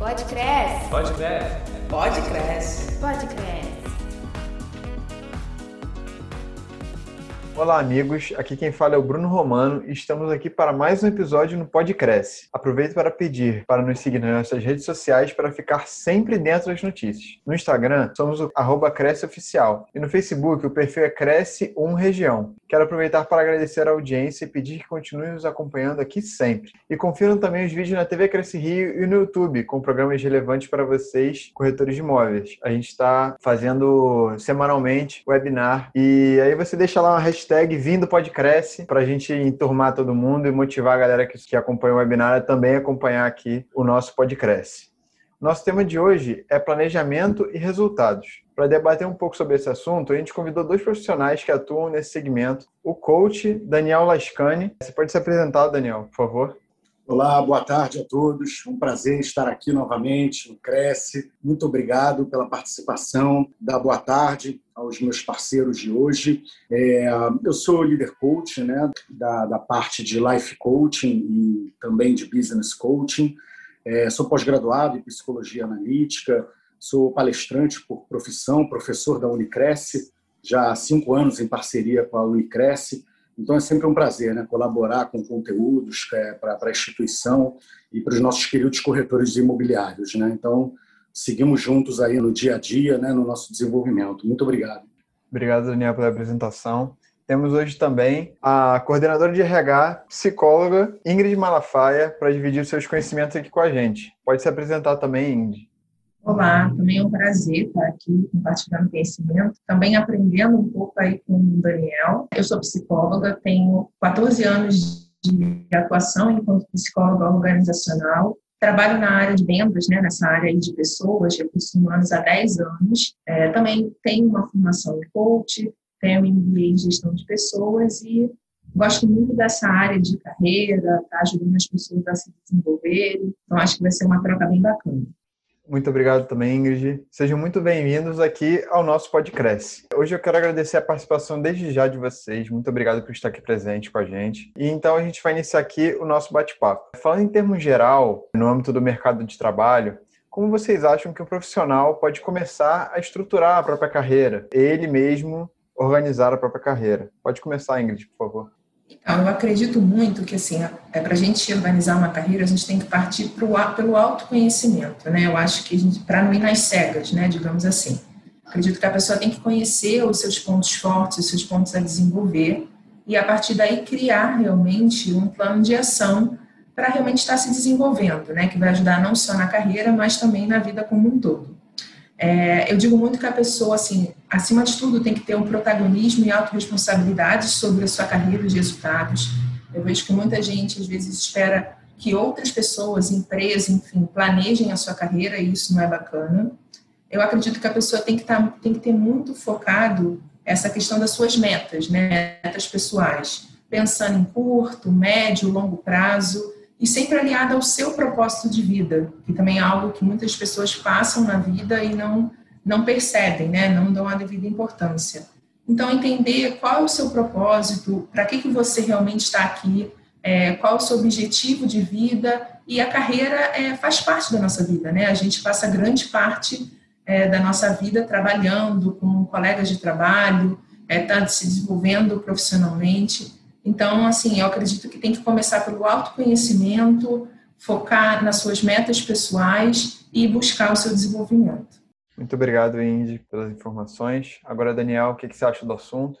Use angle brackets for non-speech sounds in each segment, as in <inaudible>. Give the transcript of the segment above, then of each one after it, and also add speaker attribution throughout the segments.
Speaker 1: Pode cresce.
Speaker 2: Pode cresce.
Speaker 3: Pode cresce.
Speaker 1: Pode cresce.
Speaker 4: Olá, amigos. Aqui quem fala é o Bruno Romano e estamos aqui para mais um episódio no Pod Cresce. Aproveito para pedir para nos seguir nas nossas redes sociais para ficar sempre dentro das notícias. No Instagram, somos o arroba Cresce Oficial e no Facebook o perfil é Cresce 1 Região. Quero aproveitar para agradecer a audiência e pedir que continuem nos acompanhando aqui sempre. E confiram também os vídeos na TV Cresce Rio e no YouTube, com programas relevantes para vocês, corretores de imóveis. A gente está fazendo semanalmente webinar e aí você deixa lá uma hashtag hashtag Vindo Pode para a gente enturmar todo mundo e motivar a galera que, que acompanha o webinar a também acompanhar aqui o nosso Pode Cresce. Nosso tema de hoje é planejamento e resultados. Para debater um pouco sobre esse assunto, a gente convidou dois profissionais que atuam nesse segmento. O coach Daniel Lascani. Você pode se apresentar, Daniel, por favor?
Speaker 5: Olá, boa tarde a todos. Um prazer estar aqui novamente no Cresce. Muito obrigado pela participação. Da boa tarde aos meus parceiros de hoje. É, eu sou líder coach, né, da, da parte de life coaching e também de business coaching. É, sou pós-graduado em psicologia analítica. Sou palestrante por profissão, professor da Unicresce, já há cinco anos em parceria com a Unicresce então é sempre um prazer né, colaborar com conteúdos é, para a instituição e para os nossos queridos corretores imobiliários. Né? Então seguimos juntos aí no dia a dia, né, no nosso desenvolvimento. Muito obrigado.
Speaker 4: Obrigado, Daniel, pela apresentação. Temos hoje também a coordenadora de RH, psicóloga Ingrid Malafaia, para dividir seus conhecimentos aqui com a gente. Pode se apresentar também, Ingrid.
Speaker 6: Olá, também é um prazer estar aqui compartilhando conhecimento, também aprendendo um pouco aí com o Daniel. Eu sou psicóloga, tenho 14 anos de atuação enquanto psicóloga organizacional. Trabalho na área de vendas, né, nessa área de pessoas, recursos humanos há 10 anos. É, também tenho uma formação em coach, tenho MBA em gestão de pessoas e gosto muito dessa área de carreira, tá ajudando as pessoas a se desenvolverem. Então, acho que vai ser uma troca bem bacana.
Speaker 4: Muito obrigado também, Ingrid. Sejam muito bem-vindos aqui ao nosso podcast. Hoje eu quero agradecer a participação desde já de vocês. Muito obrigado por estar aqui presente com a gente. E então a gente vai iniciar aqui o nosso bate-papo. Falando em termos geral, no âmbito do mercado de trabalho, como vocês acham que o profissional pode começar a estruturar a própria carreira? Ele mesmo organizar a própria carreira. Pode começar, Ingrid, por favor.
Speaker 6: Então, eu acredito muito que, assim, é, para a gente organizar uma carreira, a gente tem que partir pro, pelo autoconhecimento, né? Eu acho que para não ir nas cegas, né, digamos assim. Acredito que a pessoa tem que conhecer os seus pontos fortes, os seus pontos a desenvolver, e a partir daí criar realmente um plano de ação para realmente estar se desenvolvendo, né? Que vai ajudar não só na carreira, mas também na vida como um todo. É, eu digo muito que a pessoa, assim, acima de tudo, tem que ter um protagonismo e autorresponsabilidade sobre a sua carreira e os resultados. Eu vejo que muita gente, às vezes, espera que outras pessoas, empresas, enfim, planejem a sua carreira e isso não é bacana. Eu acredito que a pessoa tem que, estar, tem que ter muito focado essa questão das suas metas, né? metas pessoais, pensando em curto, médio, longo prazo e sempre aliada ao seu propósito de vida, que também é algo que muitas pessoas passam na vida e não não percebem, né? Não dão a devida importância. Então entender qual é o seu propósito, para que que você realmente está aqui, é, qual é o seu objetivo de vida e a carreira é, faz parte da nossa vida, né? A gente passa grande parte é, da nossa vida trabalhando com colegas de trabalho, está é, se desenvolvendo profissionalmente. Então, assim, eu acredito que tem que começar pelo autoconhecimento, focar nas suas metas pessoais e buscar o seu desenvolvimento.
Speaker 4: Muito obrigado, Indy, pelas informações. Agora, Daniel, o que você acha do assunto?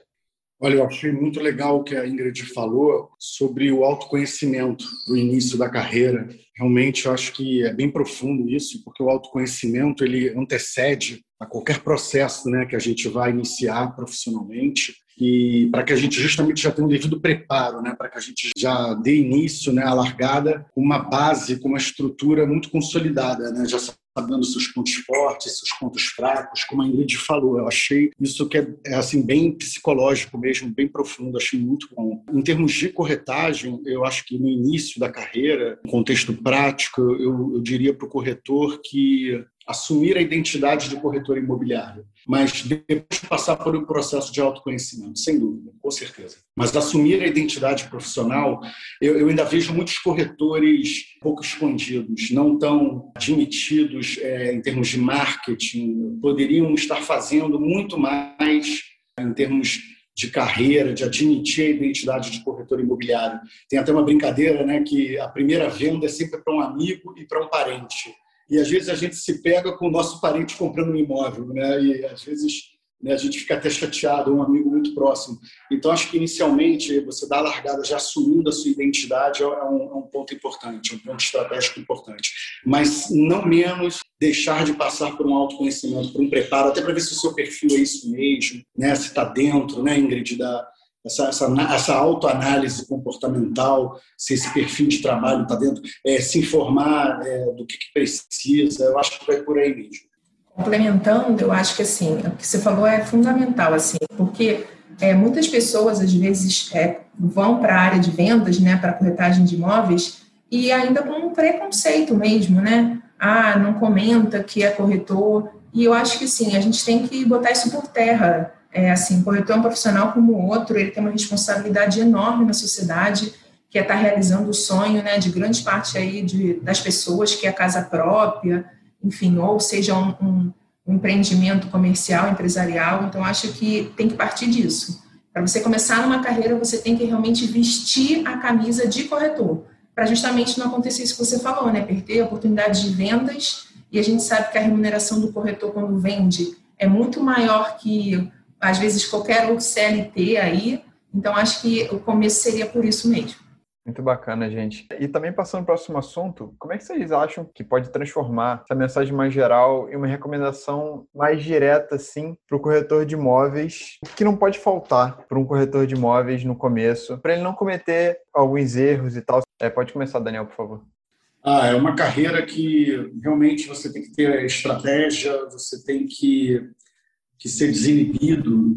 Speaker 5: Olha, eu achei muito legal o que a Ingrid falou sobre o autoconhecimento do início da carreira. Realmente, eu acho que é bem profundo isso, porque o autoconhecimento ele antecede a qualquer processo né, que a gente vai iniciar profissionalmente e para que a gente justamente já tenha um devido preparo, né, para que a gente já dê início, né, à largada, uma base, com uma estrutura muito consolidada, né, já sabendo seus pontos fortes, seus pontos fracos, como a Ingrid falou. Eu achei isso que é, é, assim bem psicológico mesmo, bem profundo, achei muito bom. Em termos de corretagem, eu acho que no início da carreira, no contexto prático, eu, eu diria para o corretor que assumir a identidade de corretor imobiliário, mas depois passar por um processo de autoconhecimento, sem dúvida, com certeza. Mas assumir a identidade profissional, eu, eu ainda vejo muitos corretores pouco escondidos, não tão admitidos é, em termos de marketing, poderiam estar fazendo muito mais em termos de carreira, de admitir a identidade de corretor imobiliário. Tem até uma brincadeira, né, que a primeira venda é sempre para um amigo e para um parente e às vezes a gente se pega com o nosso parente comprando um imóvel, né? E às vezes né, a gente fica até chateado, um amigo muito próximo. Então, acho que inicialmente você dá a largada já assumindo a sua identidade é um, é um ponto importante, é um ponto estratégico importante. Mas não menos deixar de passar por um autoconhecimento, por um preparo, até para ver se o seu perfil é isso mesmo, né? se está dentro, né, Ingrid, da, essa, essa, essa autoanálise comportamental, se esse perfil de trabalho está dentro, é, se informar é, do que, que, precisa, eu acho que vai por aí mesmo.
Speaker 6: Complementando, eu acho que assim, o que você falou é fundamental, assim, porque é, muitas pessoas às vezes é, vão para a área de vendas, né, para corretagem de imóveis, e ainda com um preconceito mesmo, né? Ah, não comenta que é corretor. E eu acho que sim, a gente tem que botar isso por terra é, assim, corretor é um profissional como o outro, ele tem uma responsabilidade enorme na sociedade, que é estar tá realizando o sonho, né, de grande parte aí de, das pessoas, que é a casa própria, enfim, ou seja, um, um, um empreendimento comercial, empresarial. Então, acho que tem que partir disso. Para você começar numa carreira, você tem que realmente vestir a camisa de corretor, para justamente não acontecer isso que você falou, né, perder oportunidade de vendas, e a gente sabe que a remuneração do corretor quando vende é muito maior que às vezes qualquer outro CLT aí. Então, acho que o começo seria por isso mesmo.
Speaker 4: Muito bacana, gente. E também passando para o próximo assunto, como é que vocês acham que pode transformar essa mensagem mais geral em uma recomendação mais direta, assim, para o corretor de imóveis? O que não pode faltar para um corretor de imóveis no começo, para ele não cometer alguns erros e tal? É, pode começar, Daniel, por favor.
Speaker 5: Ah, é uma carreira que realmente você tem que ter estratégia, você tem que que ser desinibido,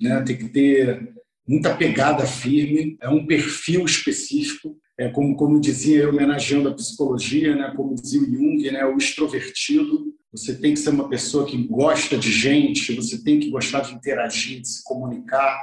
Speaker 5: né? tem que ter muita pegada firme, é um perfil específico, é como, como dizia homenageando a psicologia, né? como dizia o Jung, né? o extrovertido. Você tem que ser uma pessoa que gosta de gente, você tem que gostar de interagir, de se comunicar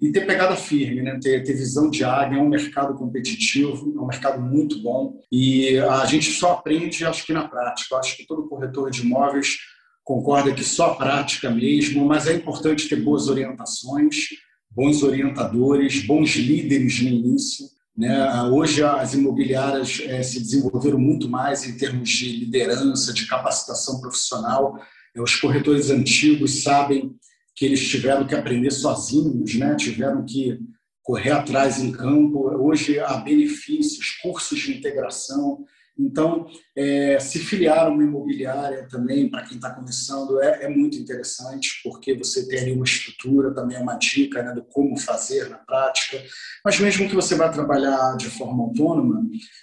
Speaker 5: e ter pegada firme, né? ter, ter visão de área. É um mercado competitivo, é um mercado muito bom e a gente só aprende, acho que na prática. Acho que todo corretor de imóveis concorda que só prática mesmo, mas é importante ter boas orientações, bons orientadores, bons líderes no início. Né? Hoje as imobiliárias é, se desenvolveram muito mais em termos de liderança, de capacitação profissional. Os corretores antigos sabem que eles tiveram que aprender sozinhos, né? tiveram que correr atrás em campo. Hoje há benefícios, cursos de integração, então, é, se filiar uma imobiliária também, para quem está começando, é, é, muito interessante, porque você tem ali uma estrutura, também é uma dica né, do como fazer na prática. Mas mesmo que você vá trabalhar de forma autônoma,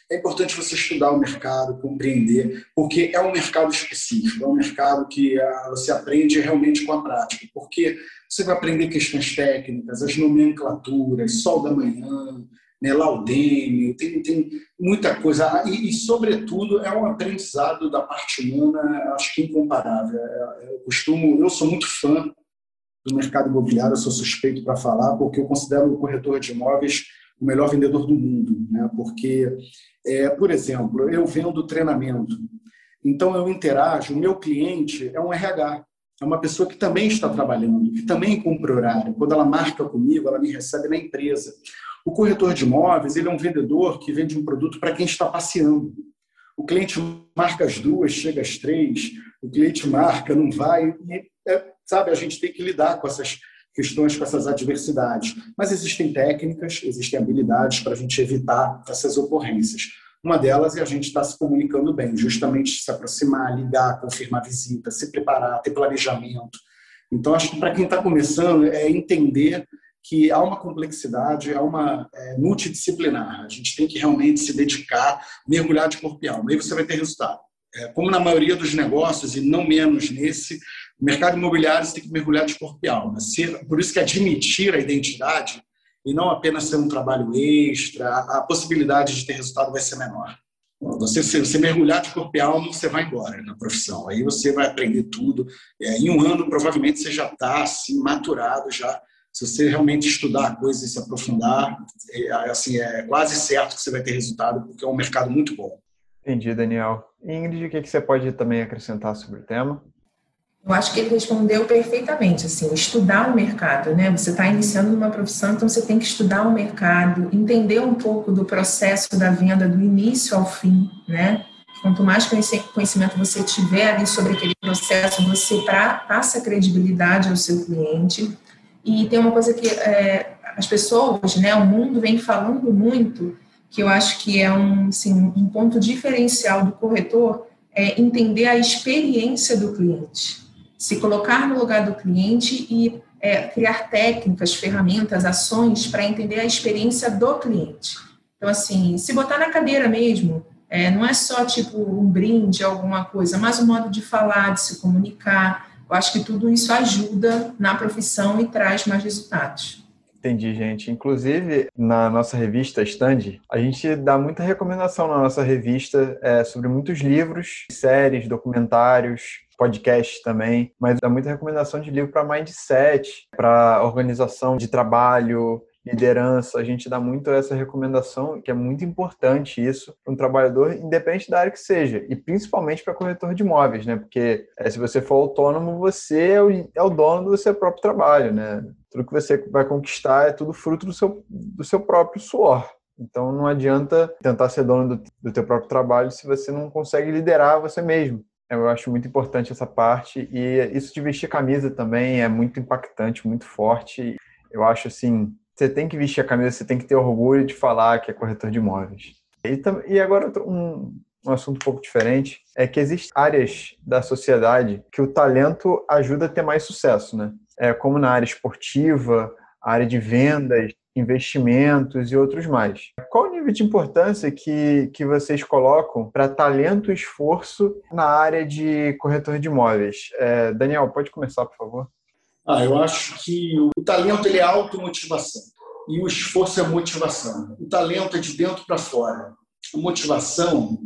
Speaker 5: é importante você estudar o mercado, compreender, porque é um mercado específico, é um mercado que ah, você aprende realmente com a prática, porque você vai aprender questões técnicas, as nomenclaturas, sol da manhã, né, tem, tem muita coisa. E, e, sobretudo, é um aprendizado da parte humana, acho que incomparável. É, eu costumo, eu sou muito fã do mercado imobiliário, sou suspeito para falar, porque eu considero o corretor de imóveis o melhor vendedor do mundo. Né? Porque, é, por exemplo, eu vendo treinamento, então eu interajo, o meu cliente é um RH, é uma pessoa que também está trabalhando, que também cumpre horário. Quando ela marca comigo, ela me recebe na empresa. O corretor de imóveis ele é um vendedor que vende um produto para quem está passeando. O cliente marca as duas, chega às três, o cliente marca, não vai. E, é, sabe, a gente tem que lidar com essas questões, com essas adversidades. Mas existem técnicas, existem habilidades para a gente evitar essas ocorrências. Uma delas é a gente estar tá se comunicando bem, justamente se aproximar, ligar, confirmar visita, se preparar, ter planejamento. Então, acho que para quem está começando, é entender que há uma complexidade, há uma é, multidisciplinar. A gente tem que realmente se dedicar, mergulhar de corpo e alma. Aí você vai ter resultado. É, como na maioria dos negócios, e não menos nesse, o mercado imobiliário você tem que mergulhar de corpo e alma. Ser, por isso que admitir a identidade e não apenas ser um trabalho extra, a possibilidade de ter resultado vai ser menor. Você, se você mergulhar de corpo e alma, você vai embora na profissão. Aí você vai aprender tudo. É, em um ano, provavelmente, você já está assim, maturado já. Se você realmente estudar a coisa e se aprofundar, é, assim, é quase certo que você vai ter resultado, porque é um mercado muito bom.
Speaker 4: Entendi, Daniel. Ingrid, o que você pode também acrescentar sobre o tema?
Speaker 6: Eu acho que ele respondeu perfeitamente, assim, estudar o mercado, né? Você está iniciando numa profissão, então você tem que estudar o mercado, entender um pouco do processo da venda do início ao fim, né? Quanto mais conhecimento você tiver ali sobre aquele processo, você passa credibilidade ao seu cliente. E tem uma coisa que é, as pessoas, né, o mundo vem falando muito, que eu acho que é um, assim, um ponto diferencial do corretor, é entender a experiência do cliente se colocar no lugar do cliente e é, criar técnicas, ferramentas, ações para entender a experiência do cliente. Então, assim, se botar na cadeira mesmo, é, não é só tipo um brinde, alguma coisa, mas o modo de falar, de se comunicar. Eu acho que tudo isso ajuda na profissão e traz mais resultados.
Speaker 4: Entendi, gente. Inclusive, na nossa revista Stand, a gente dá muita recomendação na nossa revista é, sobre muitos livros, séries, documentários, podcast também, mas dá muita recomendação de livro para mindset, para organização de trabalho, liderança. A gente dá muito essa recomendação, que é muito importante isso para um trabalhador, independente da área que seja, e principalmente para corretor de imóveis, né? Porque é, se você for autônomo, você é o, é o dono do seu próprio trabalho, né? Tudo que você vai conquistar é tudo fruto do seu, do seu próprio suor. Então não adianta tentar ser dono do, do teu próprio trabalho se você não consegue liderar você mesmo. Eu acho muito importante essa parte e isso de vestir camisa também é muito impactante, muito forte. Eu acho assim, você tem que vestir a camisa, você tem que ter orgulho de falar que é corretor de imóveis. E, e agora um, um assunto um pouco diferente é que existem áreas da sociedade que o talento ajuda a ter mais sucesso, né? É, como na área esportiva, área de vendas, investimentos e outros mais. Qual o nível de importância que, que vocês colocam para talento e esforço na área de corretor de imóveis? É, Daniel, pode começar, por favor.
Speaker 5: Ah, eu acho que o talento ele é automotivação e o esforço é motivação. O talento é de dentro para fora. A motivação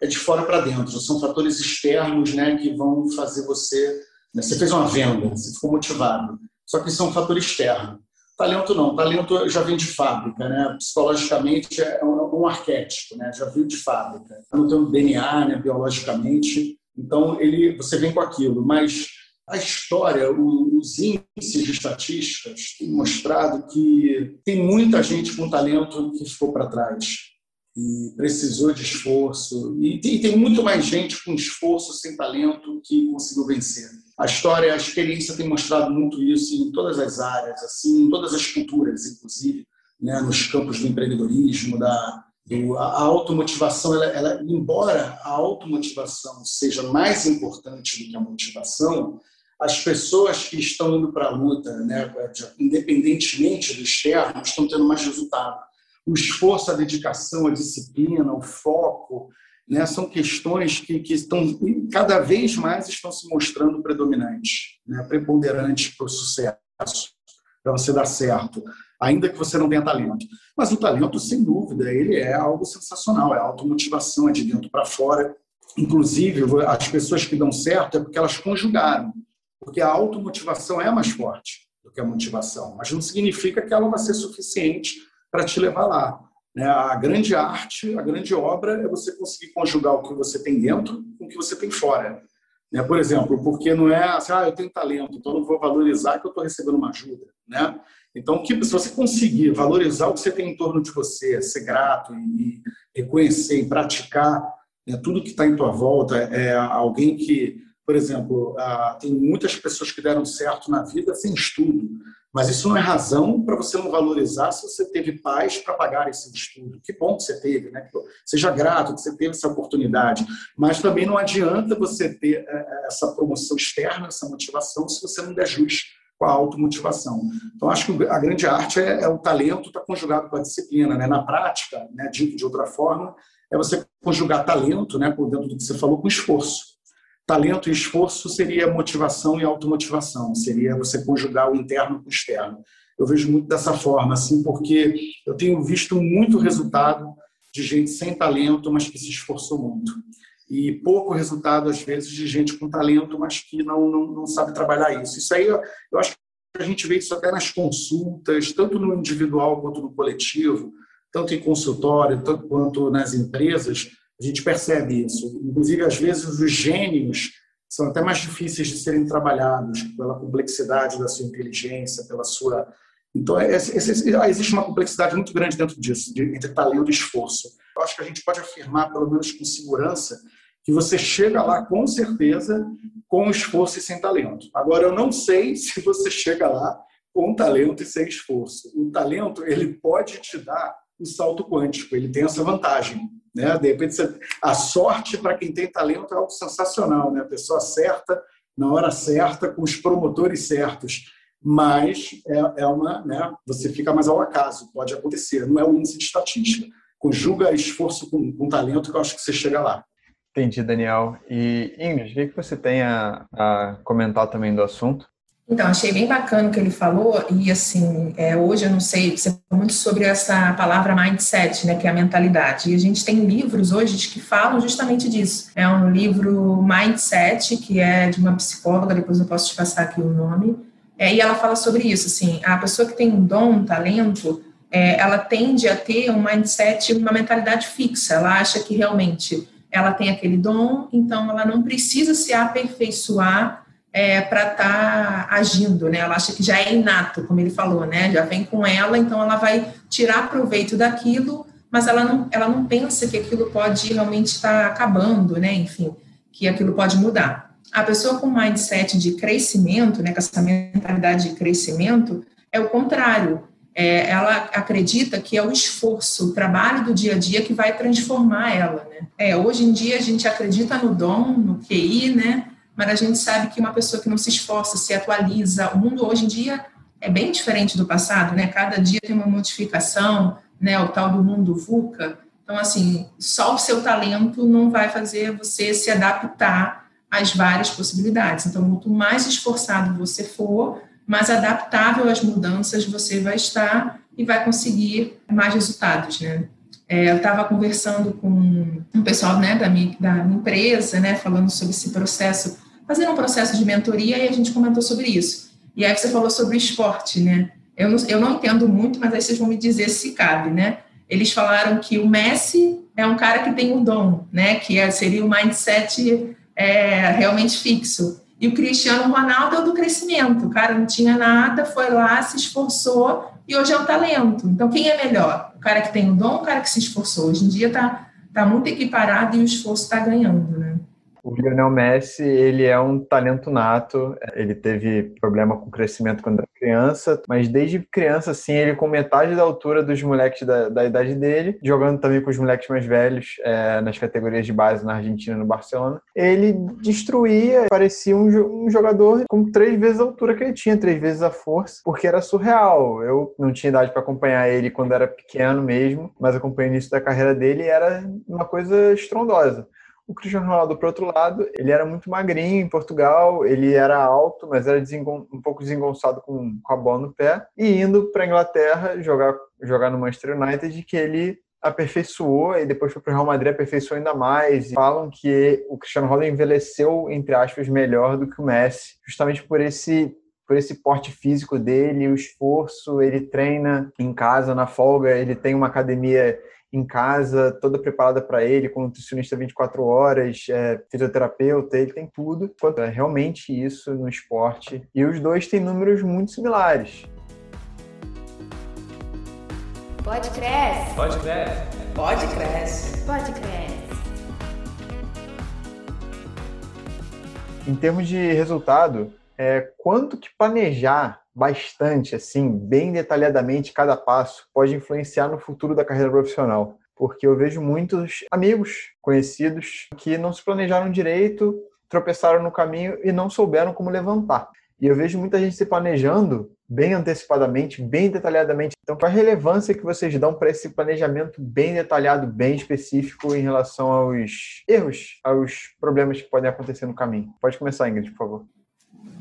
Speaker 5: é de fora para dentro. São fatores externos né, que vão fazer você. Né, você fez uma venda, você ficou motivado. Só que são um fator externo. Talento não, talento já vem de fábrica, né? Psicologicamente é um, um arquétipo, né? Já veio de fábrica. Não tem um DNA, né? Biologicamente, então ele, você vem com aquilo. Mas a história, os índices de estatísticas têm mostrado que tem muita gente com talento que ficou para trás e precisou de esforço. E tem, tem muito mais gente com esforço sem talento que conseguiu vencer. A história, a experiência tem mostrado muito isso em todas as áreas, assim, em todas as culturas, inclusive, né, nos campos do empreendedorismo, da do, a automotivação, ela, ela, embora a automotivação seja mais importante do que a motivação, as pessoas que estão indo para a luta, né, independentemente do externo, estão tendo mais resultado. O esforço, a dedicação, a disciplina, o foco, né, são questões que, que estão cada vez mais estão se mostrando predominantes, né, preponderantes para o sucesso, para você dar certo, ainda que você não tenha talento. Mas o talento, sem dúvida, ele é algo sensacional, é automotivação, é de dentro para fora. Inclusive, as pessoas que dão certo é porque elas conjugaram, porque a automotivação é mais forte do que a motivação, mas não significa que ela vai ser suficiente para te levar lá. Né? A grande arte, a grande obra é você conseguir conjugar o que você tem dentro com o que você tem fora. Né? Por exemplo, porque não é assim, ah, eu tenho talento, então não vou valorizar que eu estou recebendo uma ajuda. Né? Então, se você conseguir valorizar o que você tem em torno de você, ser grato e reconhecer e praticar né, tudo que está em tua volta, é alguém que, por exemplo, ah, tem muitas pessoas que deram certo na vida sem estudo. Mas isso não é razão para você não valorizar se você teve pais para pagar esse estudo. Que bom que você teve, né? Seja grato que você teve essa oportunidade. Mas também não adianta você ter é, é, essa promoção externa, essa motivação, se você não der jus com a automotivação. Então, acho que a grande arte é, é o talento está conjugado com a disciplina. Né? Na prática, né, dito de outra forma, é você conjugar talento, né, por dentro do que você falou, com esforço. Talento e esforço seria motivação e automotivação, seria você conjugar o interno com o externo. Eu vejo muito dessa forma, assim, porque eu tenho visto muito resultado de gente sem talento, mas que se esforçou muito. E pouco resultado, às vezes, de gente com talento, mas que não, não, não sabe trabalhar isso. Isso aí, eu acho que a gente vê isso até nas consultas, tanto no individual quanto no coletivo, tanto em consultório tanto quanto nas empresas, a gente percebe isso. Inclusive, às vezes, os gênios são até mais difíceis de serem trabalhados pela complexidade da sua inteligência, pela sua então, é, existe uma complexidade muito grande dentro disso, entre talento e esforço. Eu acho que a gente pode afirmar, pelo menos com segurança, que você chega lá com certeza com esforço e sem talento. Agora, eu não sei <laughs> se você chega lá com talento e sem esforço. O talento, ele pode te dar o salto quântico, ele tem essa vantagem. Né? De repente, a sorte para quem tem talento é algo sensacional, né? a pessoa certa, na hora certa, com os promotores certos mas é, é uma, né, você fica mais ao acaso, pode acontecer, não é o índice de estatística. Conjuga esforço com, com talento que eu acho que você chega lá.
Speaker 4: Entendi, Daniel. E Ingrid, o que você tem a comentar também do assunto?
Speaker 6: Então, achei bem bacana o que ele falou, e assim, é, hoje eu não sei, você falou muito sobre essa palavra mindset, né, que é a mentalidade, e a gente tem livros hoje que falam justamente disso. É um livro Mindset, que é de uma psicóloga, depois eu posso te passar aqui o nome, é, e ela fala sobre isso, assim, a pessoa que tem um dom, um talento, é, ela tende a ter um mindset, uma mentalidade fixa. Ela acha que realmente ela tem aquele dom, então ela não precisa se aperfeiçoar é, para estar tá agindo, né? Ela acha que já é inato, como ele falou, né? Já vem com ela, então ela vai tirar proveito daquilo, mas ela não, ela não pensa que aquilo pode realmente estar tá acabando, né? Enfim, que aquilo pode mudar a pessoa com mindset de crescimento, né, com essa mentalidade de crescimento, é o contrário. É, ela acredita que é o esforço, o trabalho do dia a dia que vai transformar ela. Né? É, hoje em dia a gente acredita no dom, no QI, né? Mas a gente sabe que uma pessoa que não se esforça, se atualiza, o mundo hoje em dia é bem diferente do passado, né? Cada dia tem uma modificação, né? O tal do mundo VUCA. Então, assim, só o seu talento não vai fazer você se adaptar as várias possibilidades. Então, quanto mais esforçado você for, mais adaptável às mudanças você vai estar e vai conseguir mais resultados, né? É, eu estava conversando com um pessoal né, da, minha, da minha empresa, né, falando sobre esse processo, fazendo um processo de mentoria e a gente comentou sobre isso. E aí você falou sobre esporte, né? Eu não, eu não entendo muito, mas aí vocês vão me dizer se cabe, né? Eles falaram que o Messi é um cara que tem um dom, né? Que é, seria o mindset é, realmente fixo. E o Cristiano Ronaldo é o do crescimento. O cara não tinha nada, foi lá, se esforçou e hoje é o talento. Então, quem é melhor? O cara que tem o dom ou o cara que se esforçou? Hoje em dia está tá muito equiparado e o esforço está ganhando, né?
Speaker 4: O Lionel Messi, ele é um talento nato. Ele teve problema com crescimento quando era criança, mas desde criança, assim, ele com metade da altura dos moleques da, da idade dele, jogando também com os moleques mais velhos é, nas categorias de base na Argentina no Barcelona, ele destruía, parecia um, um jogador com três vezes a altura que ele tinha, três vezes a força, porque era surreal. Eu não tinha idade para acompanhar ele quando era pequeno mesmo, mas acompanhei o início da carreira dele e era uma coisa estrondosa. O Cristiano Ronaldo, por outro lado, ele era muito magrinho em Portugal, ele era alto, mas era um pouco desengonçado com, com a bola no pé. E indo para a Inglaterra jogar, jogar no Manchester United, que ele aperfeiçoou e depois foi para o Real Madrid, aperfeiçoou ainda mais. E falam que o Cristiano Ronaldo envelheceu, entre aspas, melhor do que o Messi, justamente por esse por esse porte físico dele, o esforço, ele treina em casa, na folga, ele tem uma academia em casa, toda preparada para ele, com nutricionista 24 horas, é, fisioterapeuta, ele tem tudo. É realmente isso no esporte. E os dois têm números muito similares.
Speaker 1: Pode crescer.
Speaker 2: Pode crescer.
Speaker 1: Pode crescer. Pode crescer.
Speaker 4: Em termos de resultado, é, quanto que planejar bastante, assim, bem detalhadamente cada passo, pode influenciar no futuro da carreira profissional. Porque eu vejo muitos amigos conhecidos que não se planejaram direito, tropeçaram no caminho e não souberam como levantar. E eu vejo muita gente se planejando bem antecipadamente, bem detalhadamente. Então, qual a relevância que vocês dão para esse planejamento bem detalhado, bem específico em relação aos erros, aos problemas que podem acontecer no caminho? Pode começar, Ingrid, por favor.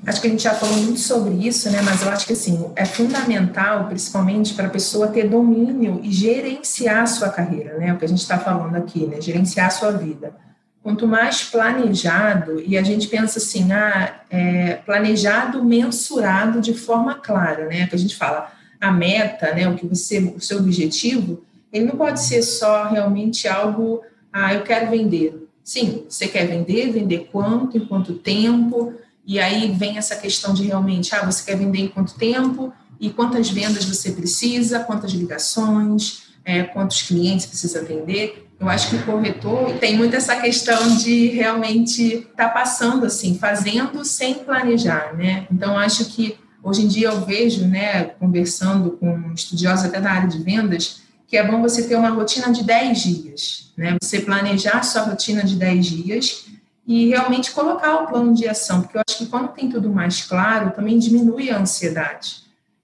Speaker 6: Acho que a gente já falou muito sobre isso, né? Mas eu acho que assim é fundamental, principalmente para a pessoa ter domínio e gerenciar a sua carreira, né? O que a gente está falando aqui, né? Gerenciar a sua vida. Quanto mais planejado e a gente pensa assim, ah, é, planejado, mensurado de forma clara, né? Que a gente fala a meta, né? O que você, o seu objetivo, ele não pode ser só realmente algo, ah, eu quero vender. Sim, você quer vender, vender quanto, em quanto tempo e aí vem essa questão de realmente, ah, você quer vender em quanto tempo e quantas vendas você precisa, quantas ligações, é, quantos clientes precisa atender. Eu acho que o corretor tem muito essa questão de realmente estar tá passando assim, fazendo sem planejar, né? Então acho que hoje em dia eu vejo, né, conversando com estudiosos até da área de vendas, que é bom você ter uma rotina de 10 dias, né? Você planejar a sua rotina de 10 dias e realmente colocar o plano de ação, porque eu acho que quando tem tudo mais claro, também diminui a ansiedade.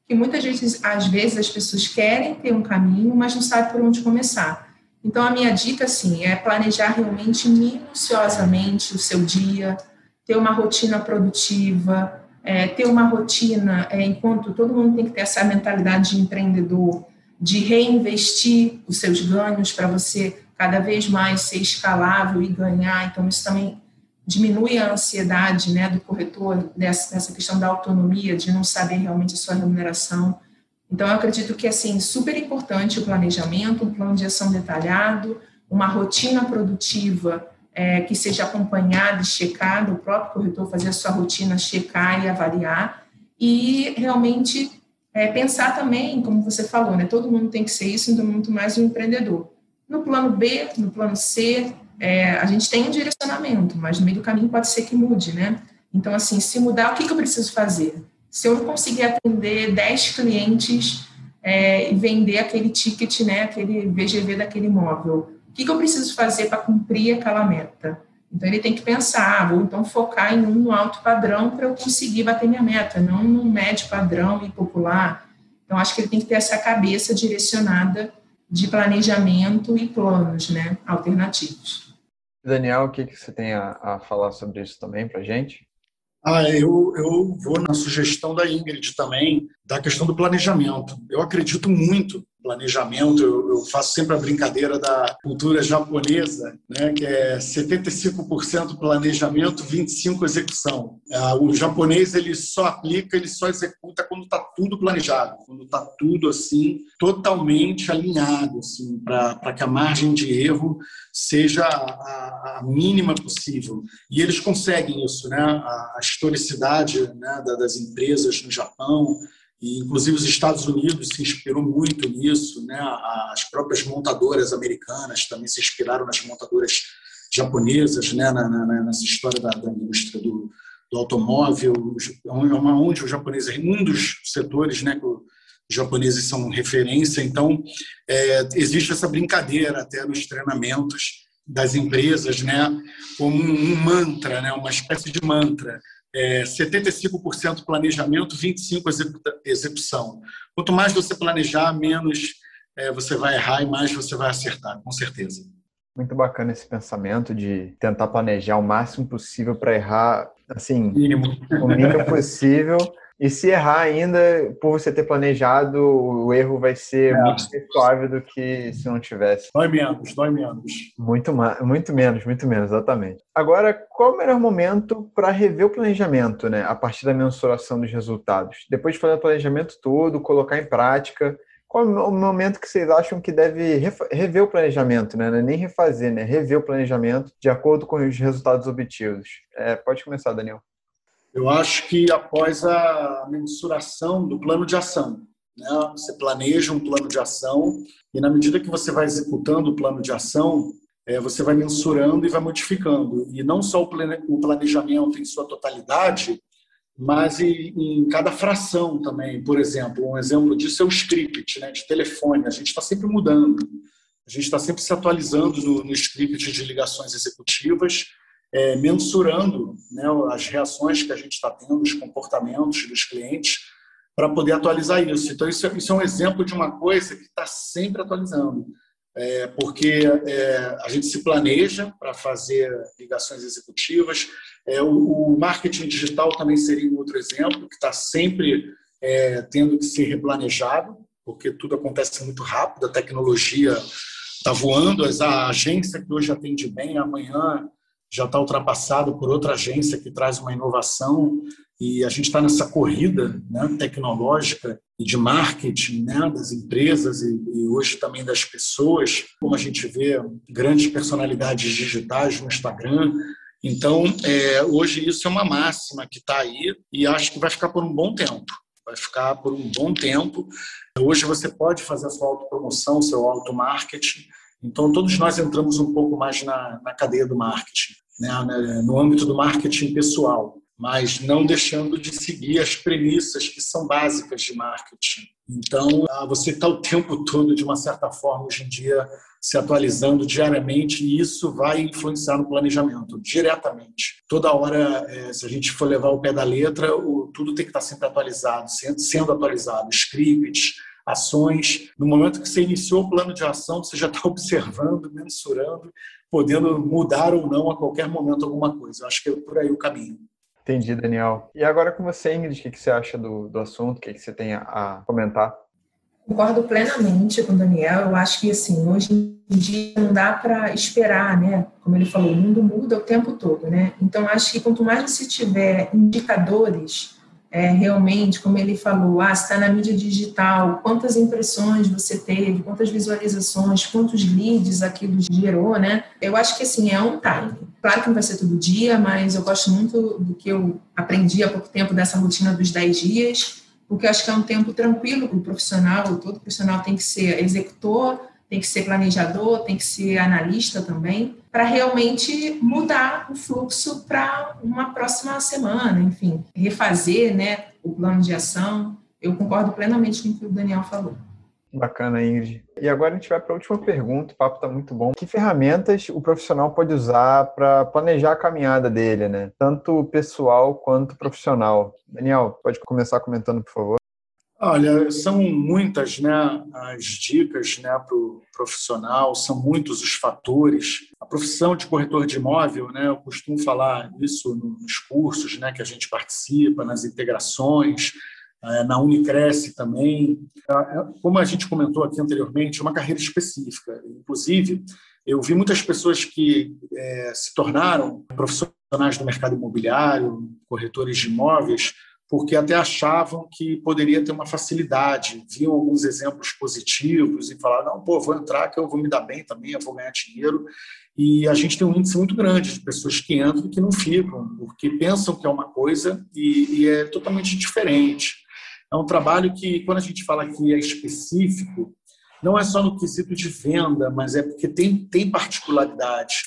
Speaker 6: Que muitas vezes, às vezes, as pessoas querem ter um caminho, mas não sabem por onde começar. Então, a minha dica, assim, é planejar realmente minuciosamente o seu dia, ter uma rotina produtiva, é, ter uma rotina, é, enquanto todo mundo tem que ter essa mentalidade de empreendedor, de reinvestir os seus ganhos para você cada vez mais ser escalável e ganhar. Então, isso também diminui a ansiedade né, do corretor dessa, dessa questão da autonomia, de não saber realmente a sua remuneração. Então, eu acredito que é assim, super importante o planejamento, um plano de ação detalhado, uma rotina produtiva é, que seja acompanhada e checada, o próprio corretor fazer a sua rotina, checar e avaliar, e realmente é, pensar também, como você falou, né, todo mundo tem que ser isso, então muito mais um empreendedor. No plano B, no plano C, é, a gente tem um direcionamento, mas no meio do caminho pode ser que mude, né? Então, assim, se mudar, o que, que eu preciso fazer? Se eu não conseguir atender 10 clientes é, e vender aquele ticket, né, aquele VGV daquele imóvel, o que, que eu preciso fazer para cumprir aquela meta? Então, ele tem que pensar, ah, vou então focar em um alto padrão para eu conseguir bater minha meta, não num médio padrão e popular. Então, acho que ele tem que ter essa cabeça direcionada de planejamento e planos né, alternativos.
Speaker 4: Daniel, o que, que você tem a, a falar sobre isso também para gente?
Speaker 5: Ah, eu, eu vou na sugestão da Ingrid também, da questão do planejamento. Eu acredito muito planejamento, eu, eu, faço sempre a brincadeira da cultura japonesa, né, que é 75% planejamento, 25% execução. Ah, o japonês ele só aplica, ele só executa quando está tudo planejado, quando está tudo assim totalmente alinhado, assim, para que a margem de erro seja a, a, mínima possível. E eles conseguem isso, né? A, a historicidade né, das empresas no Japão e, inclusive, os Estados Unidos se inspirou muito nisso, né? As próprias montadoras americanas também se inspiraram nas montadoras japonesas, né? Na, na, nessa história da, da indústria do, do, automóvel, onde o japonês é um dos setores, né? Que os japoneses são referência. Então, é, existe essa brincadeira até nos treinamentos das empresas, né? Como um mantra, né? Uma espécie de mantra é, 75% planejamento, 25% execução. Quanto mais você planejar, menos é, você vai errar e mais você vai acertar, com certeza.
Speaker 4: Muito bacana esse pensamento de tentar planejar o máximo possível para errar, assim,
Speaker 5: mínimo.
Speaker 4: o mínimo possível <laughs> e se errar ainda, por você ter planejado, o erro vai ser é. muito mais suave do que se não tivesse.
Speaker 5: Dói menos, dói menos.
Speaker 4: Muito, muito menos, muito menos, exatamente. Agora, qual o melhor momento para rever o planejamento, né? A partir da mensuração dos resultados? Depois de fazer o planejamento todo, colocar em prática, qual o momento que vocês acham que deve rever o planejamento, né? É nem refazer, né? Rever o planejamento de acordo com os resultados obtidos. É, pode começar, Daniel.
Speaker 5: Eu acho que após a mensuração do plano de ação, né? você planeja um plano de ação e na medida que você vai executando o plano de ação, é, você vai mensurando e vai modificando. E não só o planejamento em sua totalidade, mas em, cada fração também. Por exemplo, um exemplo disso é o script né, de telefone. A gente está sempre mudando, a gente está sempre se atualizando no, no script de ligações executivas é, mensurando né, as reações que a gente está tendo, os comportamentos dos clientes, para poder atualizar isso. Então, isso é, isso é um exemplo de uma coisa que está sempre atualizando. é, porque é, a gente se planeja para fazer ligações executivas. É, o, o, marketing digital também seria um outro exemplo, que está sempre é, tendo que ser replanejado, porque tudo acontece muito rápido, a tecnologia está voando, a agência que hoje atende bem, amanhã já está ultrapassado por outra agência que traz uma inovação e a gente está nessa corrida né, tecnológica e de marketing né, das empresas e, e, hoje também das pessoas, como a gente vê grandes personalidades digitais no Instagram. Então, é, hoje isso é uma máxima que está aí e acho que vai ficar por um bom tempo. Vai ficar por um bom tempo. Hoje você pode fazer a sua autopromoção, seu auto-marketing. Então, todos nós entramos um pouco mais na, na cadeia do marketing, né, no âmbito do marketing pessoal mas não deixando de seguir as premissas que são básicas de marketing. Então, ah, você está o tempo todo, de uma certa forma, hoje em dia, se atualizando diariamente e isso vai influenciar no planejamento diretamente. Toda hora, é, se a gente for levar o pé da letra, tudo tem que estar sempre atualizado, sendo atualizado, scripts, ações. No momento que você iniciou o plano de ação, você já está <laughs> observando, mensurando, podendo mudar ou não a qualquer momento alguma coisa. Eu acho que é por aí o caminho.
Speaker 4: Entendi, Daniel. E agora com você, Ingrid, o que você acha do, do assunto? O que você tem a comentar?
Speaker 6: Concordo plenamente com o Daniel. Eu acho que, assim, hoje em dia não dá para esperar, né? Como ele falou, o mundo muda o tempo todo, né? Então, acho que quanto mais você tiver indicadores é, realmente, como ele falou, ah, está na mídia digital, quantas impressões você teve, quantas visualizações, quantos leads aquilo gerou, né? Eu acho que assim é um time. Claro que não vai ser todo dia, mas eu gosto muito do que eu aprendi há pouco tempo dessa rotina dos 10 dias, porque eu acho que é um tempo tranquilo para o profissional, todo profissional tem que ser executor, tem que ser planejador, tem que ser analista também, para realmente mudar o fluxo para uma próxima semana, enfim, refazer né, o plano de ação. Eu concordo plenamente com o que o Daniel falou.
Speaker 4: Bacana, Ingrid. E agora a gente vai para a última pergunta, o papo está muito bom. Que ferramentas o profissional pode usar para planejar a caminhada dele, né? Tanto pessoal quanto profissional. Daniel, pode começar comentando, por favor.
Speaker 5: Olha, são muitas né, as dicas né, para o profissional, são muitos os fatores. A profissão de corretor de imóvel, né, eu costumo falar isso nos cursos né, que a gente participa, nas integrações, é, na Unicresce também. É, é, como a gente comentou aqui anteriormente, uma carreira específica. Inclusive, eu vi muitas pessoas que é, se tornaram profissionais do mercado imobiliário, corretores de imóveis, porque até achavam que poderia ter uma facilidade, viam alguns exemplos positivos e falaram, não, pô, vou entrar que eu vou me dar bem também, eu vou ganhar dinheiro. E a gente tem um índice muito grande de pessoas que entram e que não ficam, porque pensam que é uma coisa e, e é totalmente diferente. É um trabalho que, quando a gente fala que é específico, não é só no quesito de venda, mas é porque tem, tem particularidades.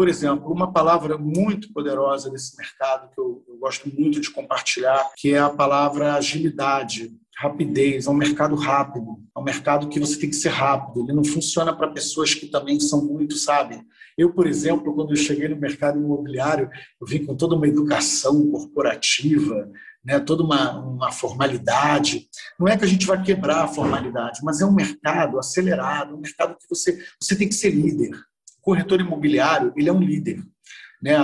Speaker 5: Por exemplo, uma palavra muito poderosa nesse mercado que eu, eu gosto muito de compartilhar, que é a palavra agilidade rapidez, é um mercado rápido, é um mercado que você tem que ser rápido, ele não funciona para pessoas que também são muito, sabe? Eu, por exemplo, quando eu cheguei no mercado imobiliário, eu vim com toda uma educação corporativa, né, toda uma, uma formalidade. Não é que a gente vai quebrar a formalidade, mas é um mercado acelerado, um mercado que você, você tem que ser líder corretor imobiliário ele é um líder. Né?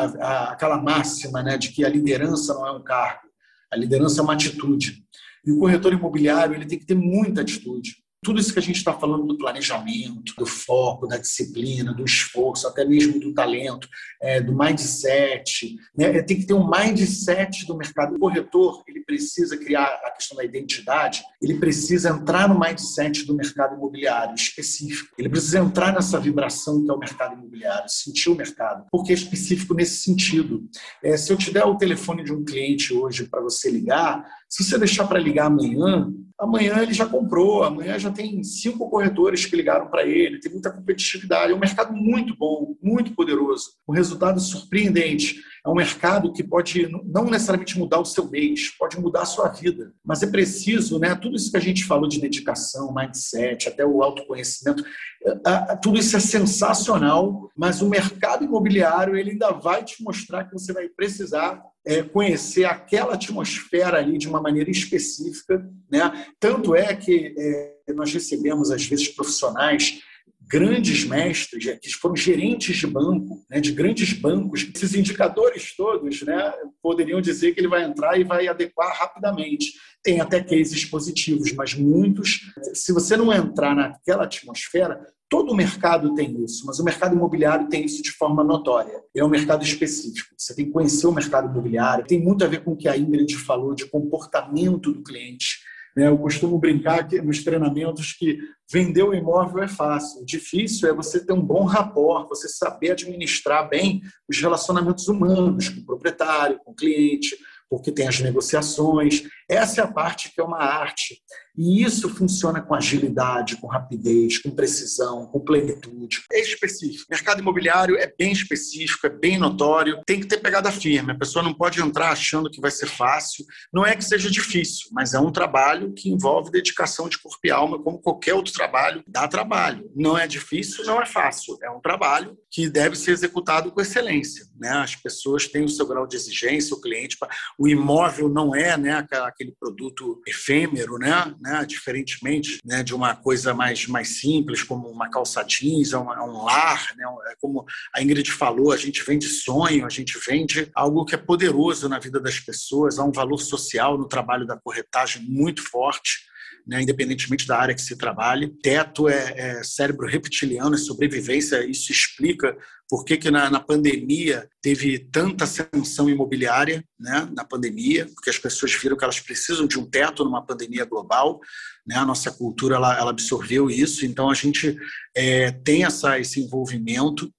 Speaker 5: Aquela máxima né, de que a liderança não é um cargo, a liderança é uma atitude. E o corretor imobiliário ele tem que ter muita atitude tudo isso que a gente está falando do planejamento, do foco, da disciplina, do esforço, até mesmo do talento, é, do mindset, né? tem que ter um mindset do mercado. O corretor ele precisa criar a questão da identidade, ele precisa entrar no mindset do mercado imobiliário específico. Ele precisa entrar nessa vibração que é o mercado imobiliário, sentir o mercado, porque é específico nesse sentido. É, se eu te der o telefone de um cliente hoje para você ligar, se você deixar para ligar amanhã, amanhã ele já comprou, amanhã já tem cinco corretores que ligaram para ele, tem muita competitividade. É um mercado muito bom, muito poderoso. O resultado é surpreendente. É um mercado que pode não necessariamente mudar o seu mês, pode mudar a sua vida. Mas é preciso, né? Tudo isso que a gente falou de dedicação, mindset, até o autoconhecimento, é, tudo isso é sensacional, mas o mercado imobiliário ele ainda vai te mostrar que você vai precisar é, conhecer aquela atmosfera ali de uma maneira específica, né? Tanto é que é, nós recebemos às vezes profissionais grandes mestres, é, que foram gerentes de banco, né, de grandes bancos. Esses indicadores todos né, poderiam dizer que ele vai entrar e vai adequar rapidamente. Tem até cases positivos, mas muitos, se você não entrar naquela atmosfera, Todo o mercado tem isso, mas o mercado imobiliário tem isso de forma notória. É um mercado específico. Você tem que conhecer o mercado imobiliário. Tem muito a ver com o que a Ingrid falou de comportamento do cliente. Né? Eu costumo brincar que, nos treinamentos que vender o imóvel é fácil. O difícil é você ter um bom rapport, você saber administrar bem os relacionamentos humanos com o proprietário, com o cliente, porque tem as negociações. Essa é a parte que é uma arte. E isso funciona com agilidade, com rapidez, com precisão, com plenitude. É específico. Mercado imobiliário é bem específico, é bem notório. Tem que ter pegada firme. A pessoa não pode entrar achando que vai ser fácil. Não é que seja difícil, mas é um trabalho que envolve dedicação de corpo e alma, como qualquer outro trabalho. Dá trabalho. Não é difícil, não é fácil. É um trabalho que deve ser executado com excelência. Né? As pessoas têm o seu grau de exigência, o cliente. O imóvel não é né, aquele produto efêmero, né? Né? diferentemente né, de uma coisa mais, mais simples, como uma calça jeans, é um, é um lar. Né? É como a Ingrid falou, a gente vende sonho, a gente vende algo que é poderoso na vida das pessoas, há um valor social no trabalho da corretagem muito forte né, independentemente da área que se trabalhe. Teto é, é cérebro reptiliano, é sobrevivência. Isso explica por que, que na, na, pandemia teve tanta ascensão imobiliária, né, na pandemia, porque as pessoas viram que elas precisam de um teto numa pandemia global. Né, a nossa cultura ela, ela absorveu isso, então a gente é, tem essa, esse envolvimento.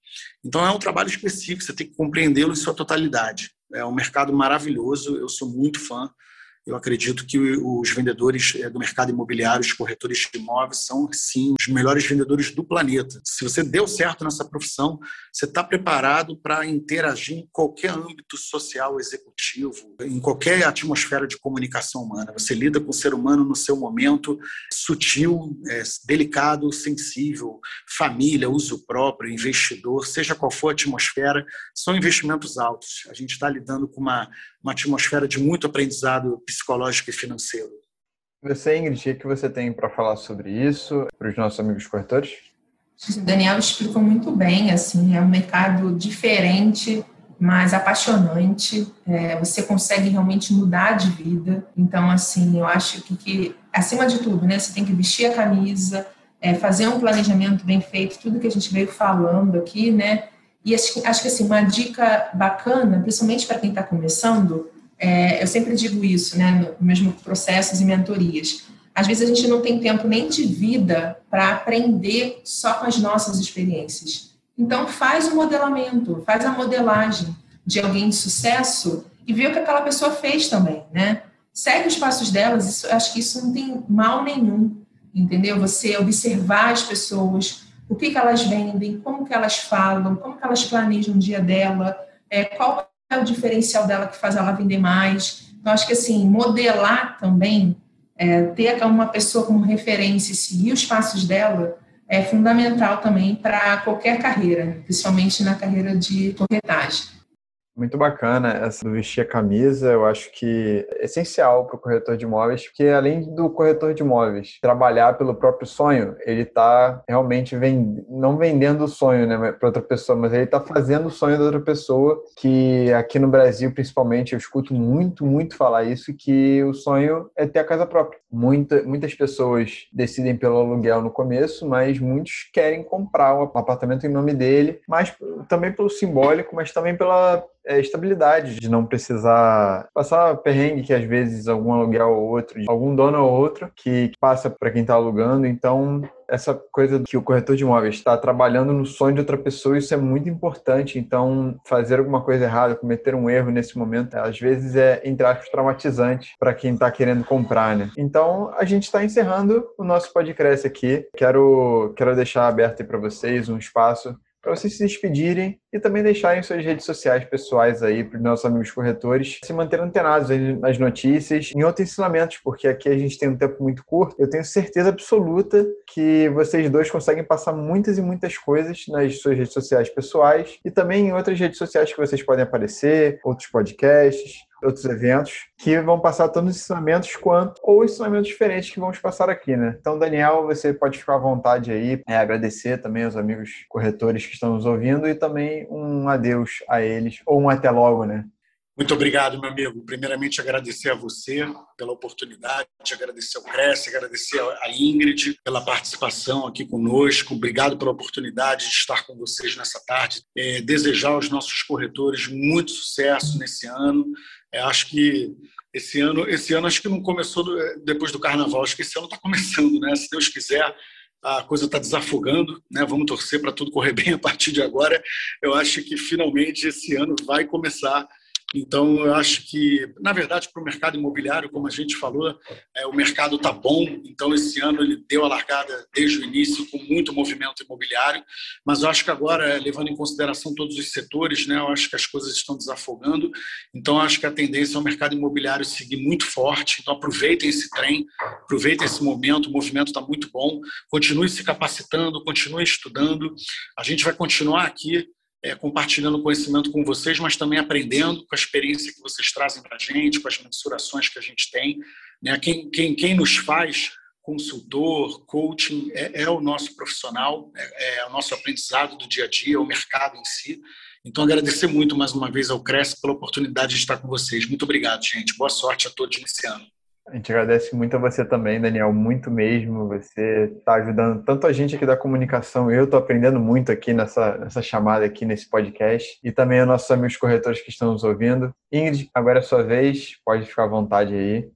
Speaker 5: Então é um trabalho específico, você tem que compreendê-lo em sua totalidade. É um mercado maravilhoso, eu sou muito fã. Eu acredito que os vendedores eh, do mercado imobiliário, os corretores de imóveis, são, sim, os melhores vendedores do planeta. Se você deu certo nessa profissão, você está preparado para interagir em qualquer âmbito social, executivo, em qualquer atmosfera de comunicação humana. Você lida com o ser humano no seu momento sutil, é, delicado, sensível, família, uso próprio, investidor, seja qual for a atmosfera, são investimentos altos. A gente está lidando com uma uma atmosfera de muito aprendizado psicológico e financeiro.
Speaker 4: Você, Ingrid, o que você tem para falar sobre isso para os nossos amigos corretores?
Speaker 6: O Daniel explicou muito bem, assim, é um mercado diferente, mas apaixonante. É, você consegue realmente mudar de vida. Então, assim, eu acho que, que, acima de tudo, né, você tem que vestir a camisa, é, fazer um planejamento bem feito, tudo que a gente veio falando aqui, né, e acho, acho que assim, uma dica bacana, principalmente para quem está começando, é, eu sempre digo isso, né, no mesmo processos e mentorias. Às vezes a gente não tem tempo nem de vida para aprender só com as nossas experiências. Então faz o modelamento, faz a modelagem de alguém de sucesso e vê o que aquela pessoa fez também, né? Segue os passos delas, isso, acho que isso não tem mal nenhum, entendeu? Você observar as pessoas, o que, que elas vendem, como que elas falam, como que elas planejam o dia dela, é, qual é o diferencial dela que faz ela vender mais. Então, acho que, assim, modelar também, é, ter uma pessoa como referência e seguir os passos dela é fundamental também para qualquer carreira, principalmente na carreira de corretagem.
Speaker 4: Muito bacana essa do vestir a camisa, eu acho que é essencial para o corretor de imóveis, porque além do corretor de imóveis trabalhar pelo próprio sonho, ele está realmente vend... não vendendo o sonho né, para outra pessoa, mas ele está fazendo o sonho da outra pessoa, que aqui no Brasil, principalmente, eu escuto muito, muito falar isso, que o sonho é ter a casa própria. Muita, muitas pessoas decidem pelo aluguel no começo, mas muitos querem comprar um apartamento em nome dele, mas também pelo simbólico, mas também pela é, estabilidade, de não precisar passar perrengue que às vezes algum aluguel ou outro, algum dono ou outro que passa para quem está alugando. Então, essa coisa que o corretor de imóveis está trabalhando no sonho de outra pessoa, isso é muito importante. Então, fazer alguma coisa errada, cometer um erro nesse momento, às vezes é, entre aspas, traumatizante para quem está querendo comprar, né? Então, a gente está encerrando o nosso podcast aqui. Quero, quero deixar aberto para vocês um espaço para vocês se despedirem e também deixarem suas redes sociais pessoais aí para os nossos amigos corretores se manterem antenados nas notícias e outros ensinamentos, porque aqui a gente tem um tempo muito curto. Eu tenho certeza absoluta que vocês dois conseguem passar muitas e muitas coisas nas suas redes sociais pessoais e também em outras redes sociais que vocês podem aparecer, outros podcasts outros eventos, que vão passar tanto os ensinamentos quanto ou ensinamentos diferentes que vamos passar aqui, né? Então, Daniel, você pode ficar à vontade aí, é, agradecer também aos amigos corretores que estão nos ouvindo e também um adeus a eles, ou um até logo, né?
Speaker 5: Muito obrigado, meu amigo. Primeiramente, agradecer a você pela oportunidade, agradecer ao Cresce, agradecer a Ingrid pela participação aqui conosco. Obrigado pela oportunidade de estar com vocês nessa tarde. É, desejar aos nossos corretores muito sucesso nesse ano. É, acho que esse ano, esse ano acho que não começou depois do Carnaval. Acho que esse ano está começando, né? Se Deus quiser, a coisa está desafogando, né? Vamos torcer para tudo correr bem a partir de agora. Eu acho que finalmente esse ano vai começar então, eu acho que, na verdade, para o mercado imobiliário, como a gente falou, é, o mercado está bom. Então, esse ano ele deu a largada desde o início com muito movimento imobiliário. Mas eu acho que agora, levando em consideração todos os setores, né, eu acho que as coisas estão desafogando. Então, acho que a tendência é o mercado imobiliário seguir muito forte. Então, aproveitem esse trem, aproveitem esse momento. O movimento está muito bom. Continue se capacitando, continue estudando. A gente vai continuar aqui é, compartilhando conhecimento com vocês, mas também aprendendo com a experiência que vocês trazem para a gente, com as mensurações que a gente tem. Né? Quem, quem, quem nos faz consultor, coaching, é, é o nosso profissional, é, é, o nosso aprendizado do dia a dia, é o mercado em si. Então, agradecer muito mais uma vez ao Cresce pela oportunidade de estar com vocês. Muito obrigado, gente. Boa sorte a todos nesse ano.
Speaker 4: A gente agradece muito a você também, Daniel, muito mesmo. Você está ajudando tanto a gente aqui da comunicação, eu estou aprendendo muito aqui nessa, nessa chamada aqui nesse podcast, e também a nossos amigos corretores que estão nos ouvindo. Ingrid, agora é a sua vez, pode ficar à vontade aí.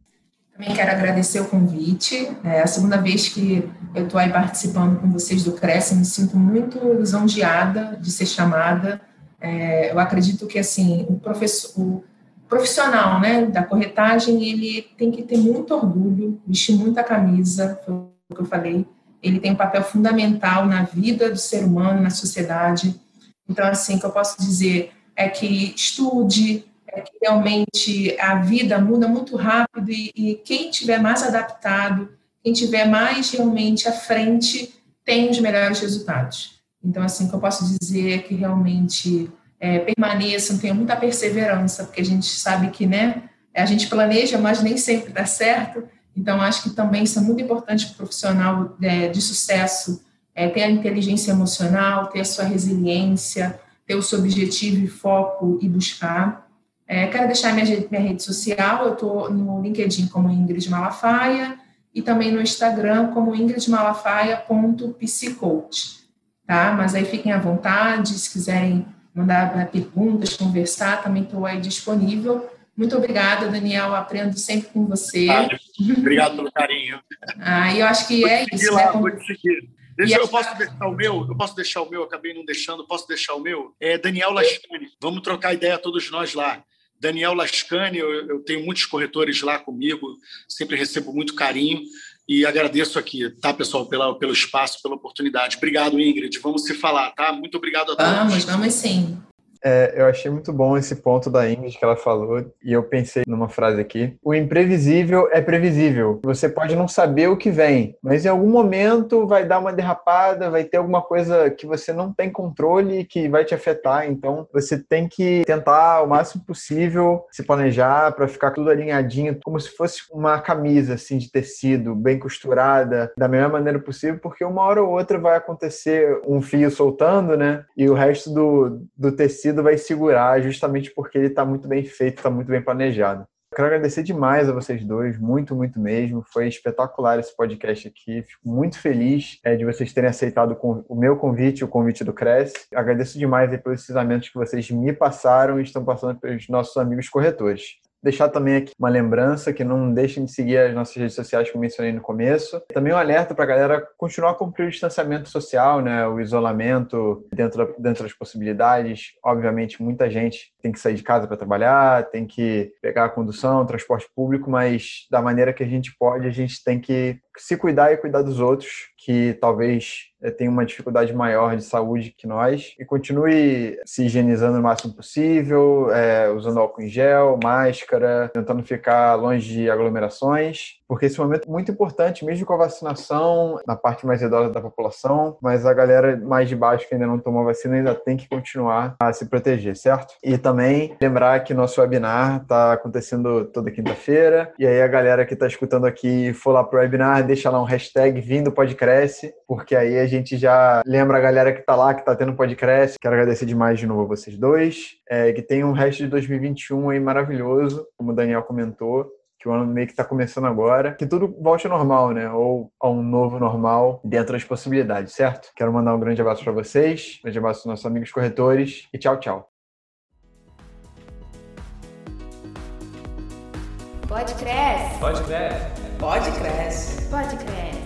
Speaker 6: Também quero agradecer o convite. É a segunda vez que eu estou aí participando com vocês do Cresce, me sinto muito lisonjeada de ser chamada. É, eu acredito que assim o professor, profissional, né, da corretagem, ele tem que ter muito orgulho, vestir muita camisa, foi o que eu falei. Ele tem um papel fundamental na vida do ser humano, na sociedade. Então, assim, o que eu posso dizer é que estude, é que realmente a vida muda muito rápido e, e quem tiver mais adaptado, quem tiver mais realmente à frente, tem os melhores resultados. Então, assim, o que eu posso dizer é que realmente é, permaneçam, tenham muita perseverança, porque a gente sabe que, né, a gente planeja, mas nem sempre dá certo. Então, acho que também isso é muito importante para o profissional é, de sucesso, é, ter a inteligência emocional, ter a sua resiliência, ter o seu objetivo e foco e buscar. É, quero deixar minha, minha rede social, eu estou no LinkedIn como Ingrid Malafaia e também no Instagram como ingridmalafaia.psicoach, tá? Mas aí fiquem à vontade, se quiserem mandar né, perguntas, conversar, também estou aí disponível. Muito obrigada, Daniel. Aprendo sempre com você.
Speaker 5: Obrigado pelo carinho.
Speaker 6: Ah, eu acho que é isso.
Speaker 5: Lá, né? Vou te seguir. Deixa, eu posso deixar o meu? Eu posso deixar o meu? Acabei não deixando. Posso deixar o meu? É Daniel Lascani. Vamos trocar ideia todos nós lá. Daniel Lascani, eu, eu tenho muitos corretores lá comigo, sempre recebo muito carinho e agradeço aqui, tá, pessoal, pela, pelo espaço, pela oportunidade. Obrigado, Ingrid. Vamos se falar, tá? Muito obrigado a todos.
Speaker 6: Vamos, vamos sim.
Speaker 4: É, eu achei muito bom esse ponto da Ingrid que ela falou e eu pensei numa frase aqui. O imprevisível é previsível. Você pode não saber o que vem, mas em algum momento vai dar uma derrapada, vai ter alguma coisa que você não tem controle que vai te afetar. Então você tem que tentar o máximo possível se planejar para ficar tudo alinhadinho, como se fosse uma camisa assim de tecido, bem costurada, da melhor maneira possível, porque uma hora ou outra vai acontecer um fio soltando, né? E o resto do, do tecido vai segurar justamente porque ele está muito bem feito, está muito bem planejado. Eu quero agradecer demais a vocês dois, muito, muito mesmo. Foi espetacular esse podcast aqui. Fico muito feliz é, de vocês terem aceitado o meu convite, o convite do Cresce. Agradeço demais pelos ensinamentos que vocês me passaram e estão passando pelos nossos amigos corretores. Deixar também aqui uma lembrança que não deixem de seguir as nossas redes sociais que eu mencionei no começo. Também um alerta para a galera continuar a cumprir o distanciamento social, né? o isolamento dentro, dentro das possibilidades. Obviamente, muita gente tem que sair de casa para trabalhar, tem que pegar a condução, transporte público, mas da maneira que a gente pode, a gente tem que se cuidar e cuidar dos outros, que talvez é, tem uma dificuldade maior de saúde que nós. E continue se higienizando o máximo possível, é, usando álcool em gel, máscara, tentando ficar longe de aglomerações, porque esse momento é muito importante, mesmo com a vacinação, na parte mais idosa da população, mas a galera mais de baixo que ainda não tomou vacina ainda tem que continuar a se proteger, certo? E também lembrar que nosso webinar está acontecendo toda quinta-feira, e aí a galera que está escutando aqui for lá pro webinar, deixa lá um hashtag vindo pode cresce, porque aí a gente já lembra a galera que tá lá, que tá tendo podcast. Quero agradecer demais de novo a vocês dois. É, que tenham um resto de 2021 aí maravilhoso, como o Daniel comentou que o ano meio que está começando agora, que tudo volte ao normal, né? Ou a um novo normal dentro das possibilidades, certo? Quero mandar um grande abraço para vocês, um grande abraço aos nossos amigos corretores e tchau, tchau.
Speaker 1: Pode crescer.
Speaker 2: Pode crescer.
Speaker 1: Pode crescer. Pode crescer.